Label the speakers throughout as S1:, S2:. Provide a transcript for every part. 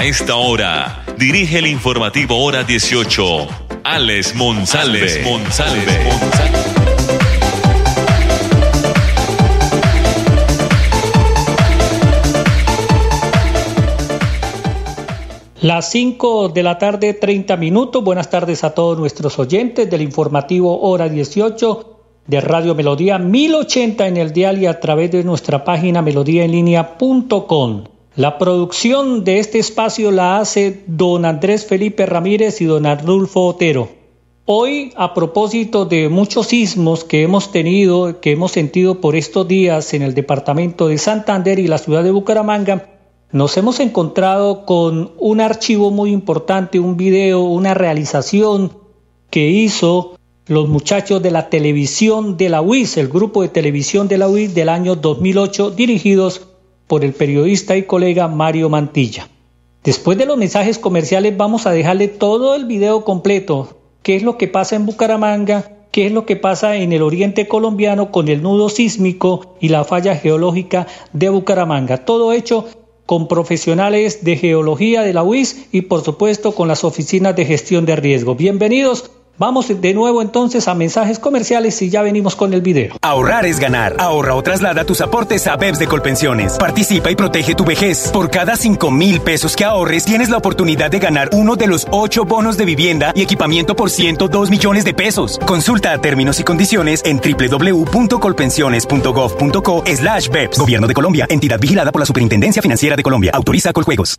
S1: A esta hora, dirige el informativo Hora 18, Alex Monsalve.
S2: Las 5 de la tarde, 30 minutos. Buenas tardes a todos nuestros oyentes del informativo Hora 18 de Radio Melodía 1080 en el dial y a través de nuestra página melodíaenlínea.com. La producción de este espacio la hace don Andrés Felipe Ramírez y don Arnulfo Otero. Hoy, a propósito de muchos sismos que hemos tenido, que hemos sentido por estos días en el departamento de Santander y la ciudad de Bucaramanga, nos hemos encontrado con un archivo muy importante, un video, una realización que hizo los muchachos de la televisión de la UIS, el grupo de televisión de la UIS del año 2008, dirigidos por el periodista y colega Mario Mantilla. Después de los mensajes comerciales vamos a dejarle todo el video completo, qué es lo que pasa en Bucaramanga, qué es lo que pasa en el oriente colombiano con el nudo sísmico y la falla geológica de Bucaramanga. Todo hecho con profesionales de geología de la UIS y por supuesto con las oficinas de gestión de riesgo. Bienvenidos Vamos de nuevo entonces a mensajes comerciales y ya venimos con el video.
S3: Ahorrar es ganar. Ahorra o traslada tus aportes a BEPS de Colpensiones. Participa y protege tu vejez. Por cada 5 mil pesos que ahorres, tienes la oportunidad de ganar uno de los 8 bonos de vivienda y equipamiento por 102 millones de pesos. Consulta términos y condiciones en www.colpensiones.gov.co slash BEPS. Gobierno de Colombia. Entidad vigilada por la Superintendencia Financiera de Colombia. Autoriza Coljuegos.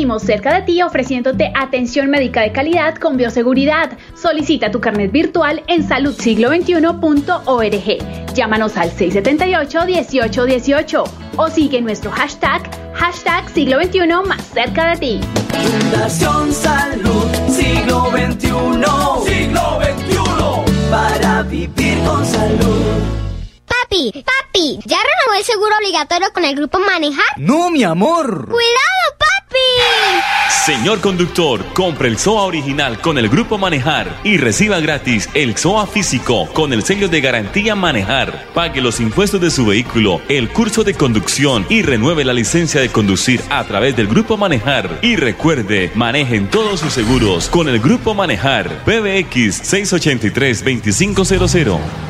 S4: Seguimos cerca de ti ofreciéndote atención médica de calidad con bioseguridad. Solicita tu carnet virtual en saludsiglo21.org. Llámanos al 678-1818 o sigue nuestro hashtag, hashtag siglo XXI más cerca de ti.
S5: Fundación Salud Siglo XXI. Siglo XXI. Para vivir con salud.
S6: Papi, papi, ¿ya renovó el seguro obligatorio con el grupo Manejar?
S7: No, mi amor.
S6: ¡Cuidado, papi!
S1: Señor conductor, compre el SOA original con el Grupo Manejar y reciba gratis el SOA físico con el sello de garantía Manejar. Pague los impuestos de su vehículo, el curso de conducción y renueve la licencia de conducir a través del Grupo Manejar. Y recuerde, manejen todos sus seguros con el Grupo Manejar. PBX 683-2500.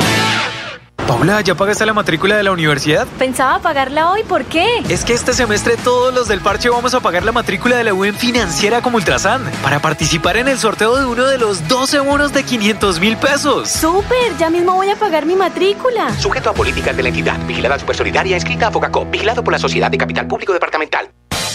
S8: Paula, ¿ya pagaste la matrícula de la universidad?
S9: Pensaba pagarla hoy, ¿por qué?
S8: Es que este semestre todos los del parche vamos a pagar la matrícula de la UN financiera como Ultrasan para participar en el sorteo de uno de los 12 bonos de 500 mil pesos.
S9: ¡Súper! Ya mismo voy a pagar mi matrícula.
S10: Sujeto a políticas de la entidad, vigilada supersolidaria, escrita a Focacop, vigilado por la Sociedad de Capital Público Departamental.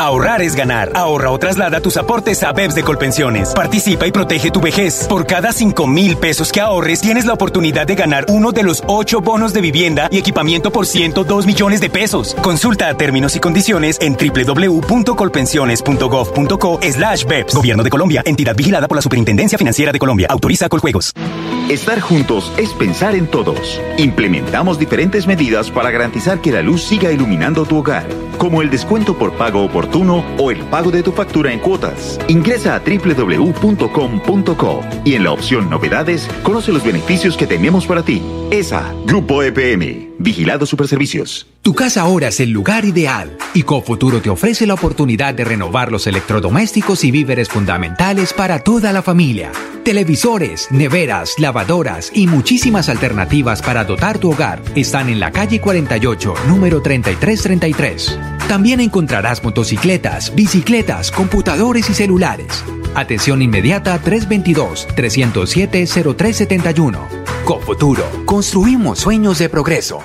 S3: Ahorrar es ganar. Ahorra o traslada tus aportes a BEPS de Colpensiones. Participa y protege tu vejez. Por cada 5 mil pesos que ahorres, tienes la oportunidad de ganar uno de los 8 bonos de vivienda y equipamiento por 102 millones de pesos. Consulta términos y condiciones en www.colpensiones.gov.co slash BEPS. Gobierno de Colombia. Entidad vigilada por la Superintendencia Financiera de Colombia. Autoriza Coljuegos.
S11: Estar juntos es pensar en todos. Implementamos diferentes medidas para garantizar que la luz siga iluminando tu hogar, como el descuento por pago oportuno o el pago de tu factura en cuotas. Ingresa a www.com.co y en la opción Novedades conoce los beneficios que tenemos para ti. ESA, Grupo EPM, Vigilado Superservicios.
S12: Tu casa ahora es el lugar ideal y Cofuturo te ofrece la oportunidad de renovar los electrodomésticos y víveres fundamentales para toda la familia. Televisores, neveras, lavadoras y muchísimas alternativas para dotar tu hogar están en la calle 48, número 3333. También encontrarás motocicletas, bicicletas, computadores y celulares. Atención inmediata 322-307-0371. Cofuturo, construimos sueños de progreso.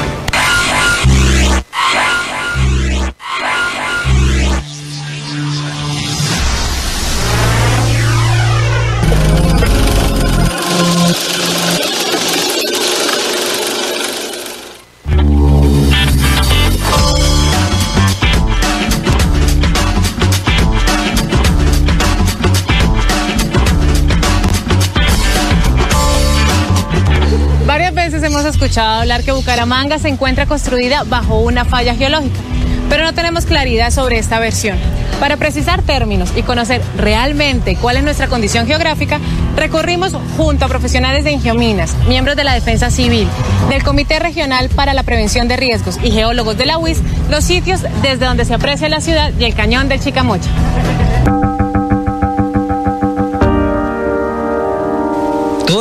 S13: Escuchado hablar que Bucaramanga se encuentra construida bajo una falla geológica, pero no tenemos claridad sobre esta versión. Para precisar términos y conocer realmente cuál es nuestra condición geográfica, recorrimos junto a profesionales de Ingiominas, miembros de la Defensa Civil, del Comité Regional para la Prevención de Riesgos y geólogos de la UIS, los sitios desde donde se aprecia la ciudad y el cañón del Chicamocha.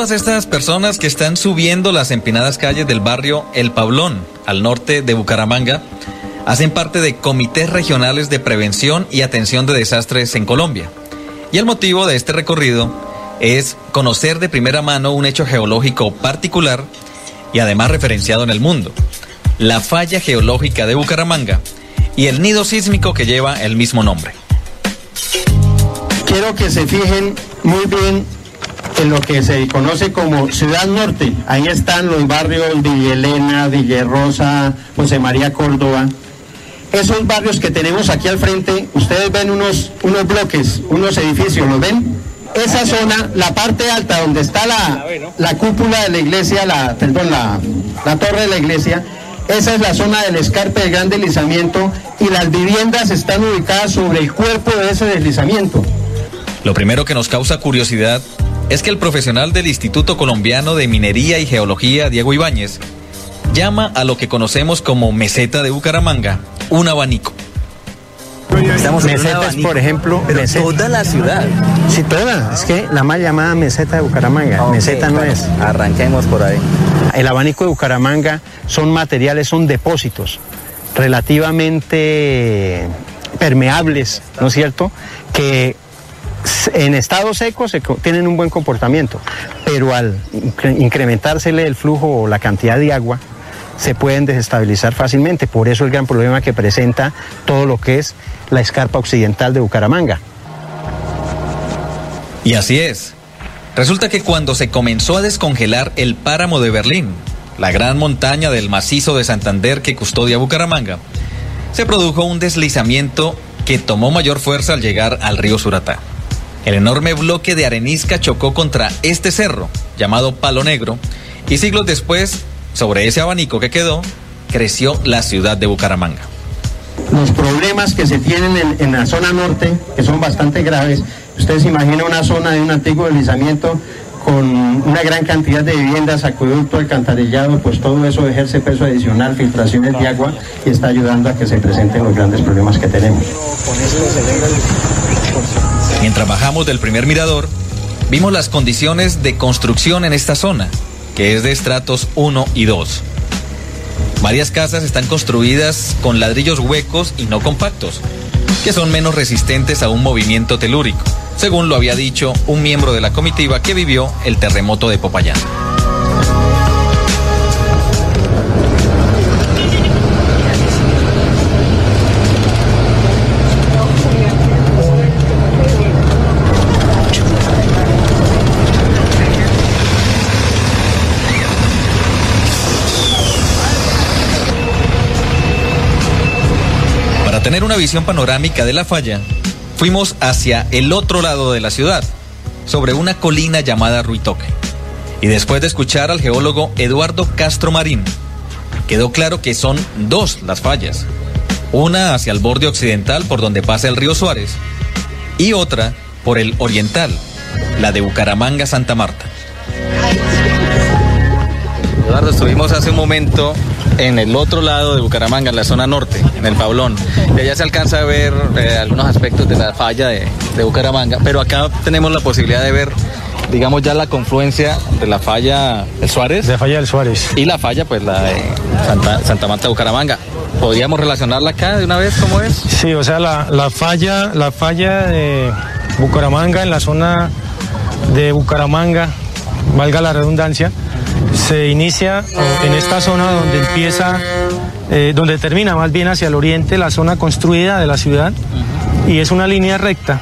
S14: Todas estas personas que están subiendo las empinadas calles del barrio El Pablón, al norte de Bucaramanga, hacen parte de comités regionales de prevención y atención de desastres en Colombia. Y el motivo de este recorrido es conocer de primera mano un hecho geológico particular y además referenciado en el mundo, la falla geológica de Bucaramanga y el nido sísmico que lleva el mismo nombre.
S15: Quiero que se fijen muy bien en lo que se conoce como Ciudad Norte. Ahí están los barrios Elena, Villa Rosa, José María Córdoba. Esos barrios que tenemos aquí al frente, ustedes ven unos, unos bloques, unos edificios, ¿los ven? Esa zona, la parte alta donde está la, la cúpula de la iglesia, la, perdón, la, la torre de la iglesia, esa es la zona del escarpe de gran deslizamiento y las viviendas están ubicadas sobre el cuerpo de ese deslizamiento.
S14: Lo primero que nos causa curiosidad es que el profesional del Instituto Colombiano de Minería y Geología, Diego Ibáñez, llama a lo que conocemos como meseta de Bucaramanga un abanico.
S15: Estamos mesetas, por ejemplo,
S14: Pero
S15: meseta.
S14: toda la ciudad.
S15: Sí, toda. Es que la mal llamada meseta de Bucaramanga. meseta no es. Arranquemos por ahí. El abanico de Bucaramanga son materiales, son depósitos relativamente permeables, ¿no es cierto? Que en estado seco se tienen un buen comportamiento, pero al incre- incrementársele el flujo o la cantidad de agua, se pueden desestabilizar fácilmente. Por eso el gran problema que presenta todo lo que es la escarpa occidental de Bucaramanga.
S14: Y así es. Resulta que cuando se comenzó a descongelar el páramo de Berlín, la gran montaña del macizo de Santander que custodia Bucaramanga, se produjo un deslizamiento que tomó mayor fuerza al llegar al río Suratá. El enorme bloque de arenisca chocó contra este cerro, llamado Palo Negro, y siglos después, sobre ese abanico que quedó, creció la ciudad de Bucaramanga.
S15: Los problemas que se tienen en, la zona norte, que son bastante graves, ustedes imaginan una zona de un antiguo deslizamiento con una gran cantidad de viviendas, acueducto, alcantarillado, pues todo eso ejerce peso adicional, filtraciones de agua y está ayudando a que se presenten los grandes problemas que tenemos.
S14: Mientras bajamos del primer mirador, vimos las condiciones de construcción en esta zona, que es de estratos 1 y 2. Varias casas están construidas con ladrillos huecos y no compactos, que son menos resistentes a un movimiento telúrico, según lo había dicho un miembro de la comitiva que vivió el terremoto de Popayán. Para tener una visión panorámica de la falla, fuimos hacia el otro lado de la ciudad, sobre una colina llamada Ruitoque. Y después de escuchar al geólogo Eduardo Castro Marín, quedó claro que son dos las fallas. Una hacia el borde occidental por donde pasa el río Suárez y otra por el oriental, la de Bucaramanga Santa Marta. Eduardo, estuvimos hace un momento en el otro lado de Bucaramanga, en la zona norte, en el Pablón. Y allá se alcanza a ver eh, algunos aspectos de la falla de, de, Bucaramanga, pero acá tenemos la posibilidad de ver, digamos, ya la confluencia de la falla del Suárez.
S16: De la falla del Suárez.
S14: Y la falla, pues la de Santa, Santa Marta de Bucaramanga. ¿Podríamos relacionarla acá de una vez? ¿Cómo es?
S16: Sí, o sea, la, la falla, la falla de Bucaramanga, en la zona de Bucaramanga, valga la redundancia, se inicia en esta zona donde empieza, eh, donde termina más bien hacia el oriente la zona construida de la ciudad y es una línea recta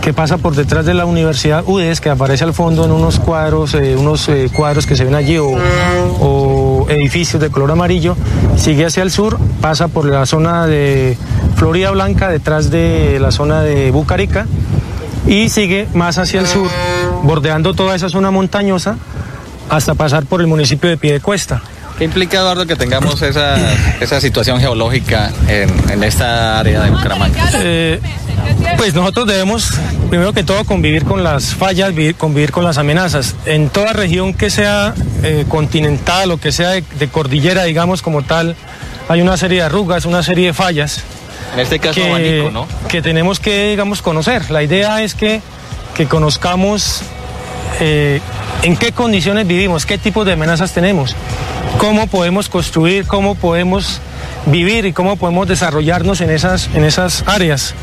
S16: que pasa por detrás de la Universidad UDES, que aparece al fondo en unos cuadros, eh, unos eh, cuadros que se ven allí o, o, edificios de color amarillo, sigue hacia el sur, pasa por la zona de Florida Blanca, detrás de la zona de Bucarica, y sigue más hacia el sur, bordeando toda esa zona montañosa hasta pasar por el municipio de Piedecuesta.
S14: ¿Qué implica, Eduardo, que tengamos esa, esa situación geológica en, en, esta área de Bucaramanga?
S16: Eh, pues nosotros debemos, primero que todo, convivir con las fallas, vivir, convivir con las amenazas. En toda región que sea eh, continental o que sea de, de, cordillera, digamos, como tal, hay una serie de arrugas, una serie de fallas.
S14: En este caso,
S16: que,
S14: abanico, ¿no?
S16: Que tenemos que, digamos, conocer. La idea es que, que conozcamos eh, en qué condiciones vivimos, qué tipos de amenazas tenemos, cómo podemos construir, cómo podemos vivir y cómo podemos desarrollarnos en esas, en esas áreas.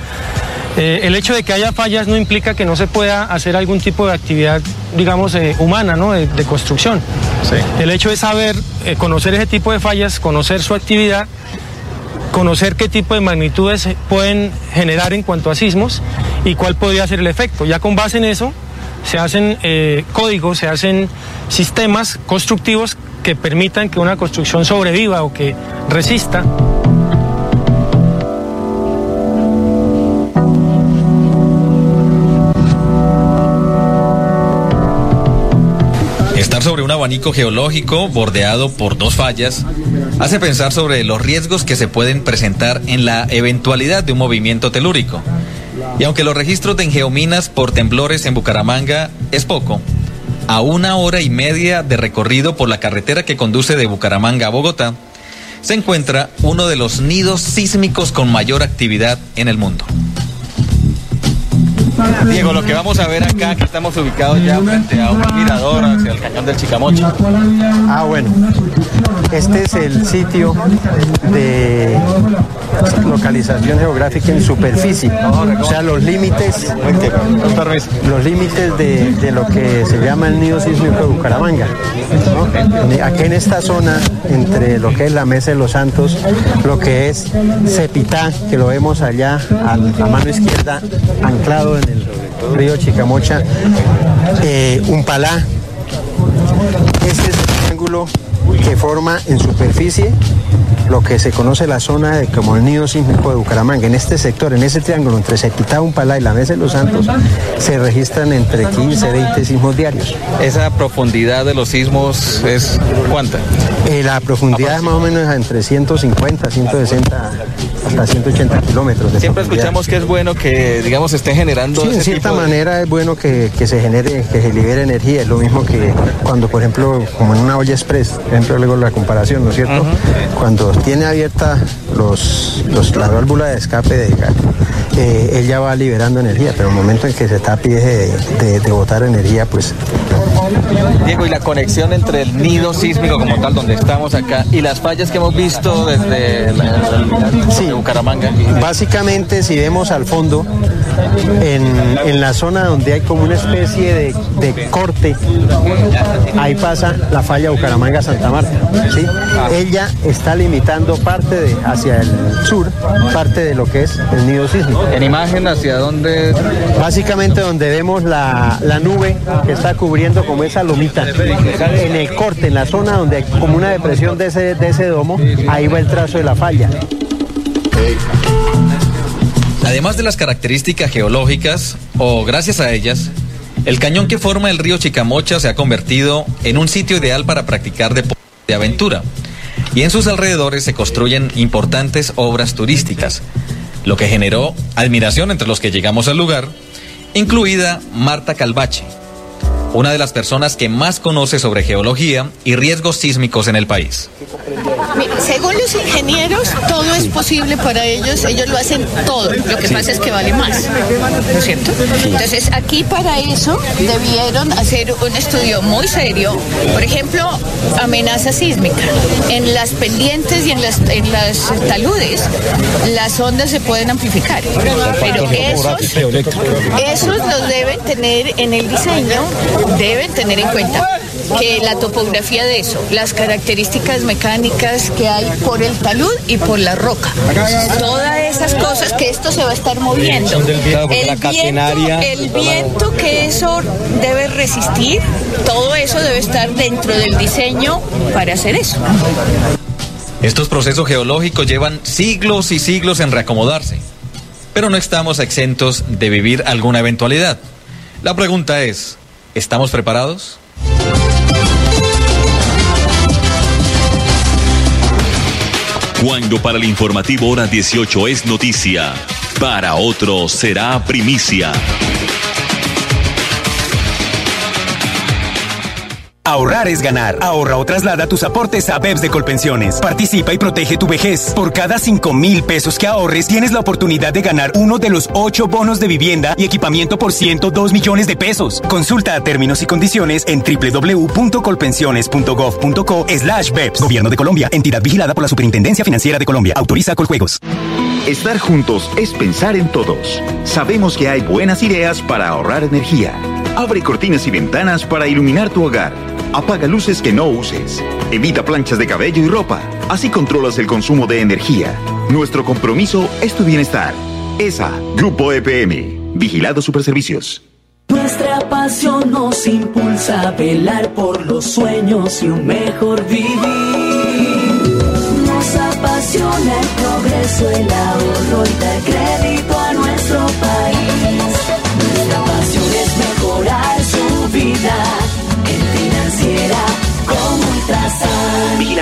S16: Eh, el hecho de que haya fallas no implica que no se pueda hacer algún tipo de actividad, digamos, eh, humana, ¿no? De, de construcción.
S14: Sí.
S16: El hecho de saber, eh, conocer ese tipo de fallas, conocer su actividad, conocer qué tipo de magnitudes pueden generar en cuanto a sismos y cuál podría ser el efecto. Ya con base en eso, se hacen eh, códigos, se hacen sistemas constructivos que permitan que una construcción sobreviva o que resista.
S14: Estar sobre un abanico geológico bordeado por dos fallas hace pensar sobre los riesgos que se pueden presentar en la eventualidad de un movimiento telúrico. Y aunque los registros de engeominas por temblores en Bucaramanga es poco, a una hora y media de recorrido por la carretera que conduce de Bucaramanga a Bogotá, se encuentra uno de los nidos sísmicos con mayor actividad en el mundo. Diego, lo que vamos a ver acá, que estamos ubicados ya frente a un mirador hacia el cañón del Chicamocha.
S15: Ah, bueno. Este es el sitio de localización geográfica en superficie. O sea, los límites, los límites de, de, lo que se llama el nido sísmico de Bucaramanga. ¿no? Aquí en esta zona, entre lo que es la Mesa de los Santos, lo que es Cepitá, que lo vemos allá a la mano izquierda, anclado en el río Chicamocha, eh, Umpalá. Este es el triángulo que forma en superficie lo que se conoce la zona de, como el nido sísmico de Bucaramanga. En este sector, en ese triángulo entre Sequitá, Umpalá y la Mesa de los Santos, se registran entre 15 y 20 sismos diarios.
S14: ¿Esa profundidad de los sismos es cuánta?
S15: Eh, la profundidad es más o menos entre 150, 160 hasta 180 kilómetros.
S14: Siempre escuchamos que es bueno que, digamos, esté generando
S15: Sí, en
S14: ese
S15: cierta
S14: tipo de-
S15: manera es bueno que, que se genere, que se libere energía. Es lo mismo que cuando, por ejemplo, como en una olla express, por ejemplo, luego la comparación, ¿no es cierto? Cuando tiene abierta los, los- la válvula de escape de gas, eh, él ya va liberando energía, pero en el momento en que se tape de, de- de botar energía, pues
S14: Diego, y la conexión entre el nido sísmico como tal, donde estamos acá, y las fallas que hemos visto desde la, de Bucaramanga.
S15: Básicamente, si vemos al fondo, en, en la zona donde hay como una especie de, de corte, ahí pasa la falla Bucaramanga-Santa Marta. ¿sí? Ella está limitando parte de, hacia el sur, parte de lo que es el nido sísmico.
S14: En imagen, ¿hacia dónde?
S15: Básicamente donde vemos la, la nube que está cubriendo como esa lomita. En el corte, en la zona donde hay como una depresión de ese, de ese domo, ahí va el trazo de la falla.
S14: Además de las características geológicas, o gracias a ellas, el cañón que forma el río Chicamocha se ha convertido en un sitio ideal para practicar deportes de aventura. Y en sus alrededores se construyen importantes obras turísticas, lo que generó admiración entre los que llegamos al lugar, incluida Marta Calvache, una de las personas que más conoce sobre geología y riesgos sísmicos en el país.
S17: Según los ingenieros, todo es posible para ellos, ellos lo hacen todo, lo que pasa es que vale más, ¿no es cierto? Entonces aquí para eso debieron hacer un estudio muy serio, por ejemplo, amenaza sísmica. En las pendientes y en las, en las taludes, las ondas se pueden amplificar, pero esos, esos los deben tener en el diseño, deben tener en cuenta que la topografía de eso, las características mecánicas que hay por el talud y por la roca, todas esas cosas que esto se va a estar moviendo. El viento que eso debe resistir, todo eso debe estar dentro del diseño para hacer eso.
S14: Estos procesos geológicos llevan siglos y siglos en reacomodarse, pero no estamos exentos de vivir alguna eventualidad. La pregunta es, ¿estamos preparados?
S1: Cuando para el informativo hora 18 es noticia, para otros será primicia.
S3: Ahorrar es ganar. Ahorra o traslada tus aportes a BEPS de Colpensiones. Participa y protege tu vejez. Por cada 5 mil pesos que ahorres, tienes la oportunidad de ganar uno de los 8 bonos de vivienda y equipamiento por 102 millones de pesos. Consulta términos y condiciones en www.colpensiones.gov.co slash BEPS. Gobierno de Colombia. Entidad vigilada por la Superintendencia Financiera de Colombia. Autoriza Coljuegos.
S11: Estar juntos es pensar en todos. Sabemos que hay buenas ideas para ahorrar energía. Abre cortinas y ventanas para iluminar tu hogar. Apaga luces que no uses. Evita planchas de cabello y ropa. Así controlas el consumo de energía. Nuestro compromiso es tu bienestar. ESA, Grupo EPM. Vigilado Superservicios.
S5: Nuestra pasión nos impulsa a velar por los sueños y un mejor vivir. Nos apasiona el progreso, el ahorro y dar crédito a nuestro país. Nuestra pasión es mejorar su vida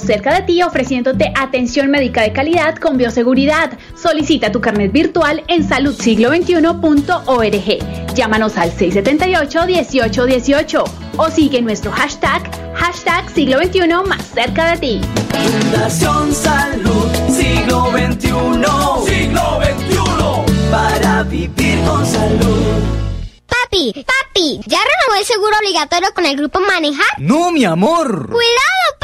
S4: cerca de ti ofreciéndote atención médica de calidad con bioseguridad. Solicita tu carnet virtual en saludsiglo21.org. Llámanos al 678-1818 o sigue nuestro hashtag, hashtag siglo XXI más cerca de ti.
S5: Fundación Salud, siglo XXI. Siglo XXI. Para vivir con salud.
S6: Papi, papi, ¿ya renovó el seguro obligatorio con el grupo Manejar?
S18: No, mi amor.
S6: ¡Cuidado, papi!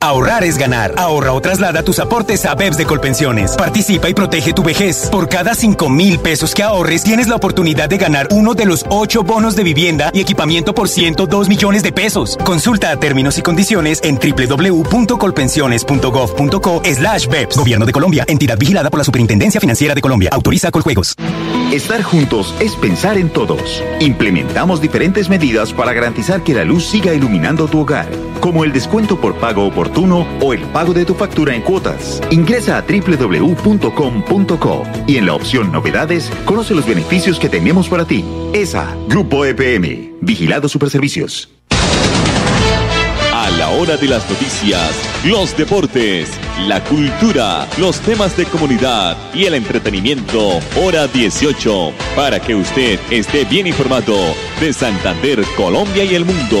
S3: Ahorrar es ganar. Ahorra o traslada tus aportes a BEPS de Colpensiones. Participa y protege tu vejez. Por cada 5 mil pesos que ahorres, tienes la oportunidad de ganar uno de los 8 bonos de vivienda y equipamiento por 102 millones de pesos. Consulta términos y condiciones en www.colpensiones.gov.co slash BEPS. Gobierno de Colombia. Entidad vigilada por la Superintendencia Financiera de Colombia. Autoriza Coljuegos.
S11: Estar juntos es pensar en todos. Implementamos diferentes medidas para garantizar que la luz siga iluminando tu hogar, como el descuento por pago oportuno o el pago de tu factura en cuotas. Ingresa a www.com.co y en la opción Novedades conoce los beneficios que tenemos para ti. ESA, Grupo EPM, Vigilado Superservicios.
S1: A la hora de las noticias, los deportes, la cultura, los temas de comunidad y el entretenimiento, hora 18, para que usted esté bien informado de Santander, Colombia y el mundo.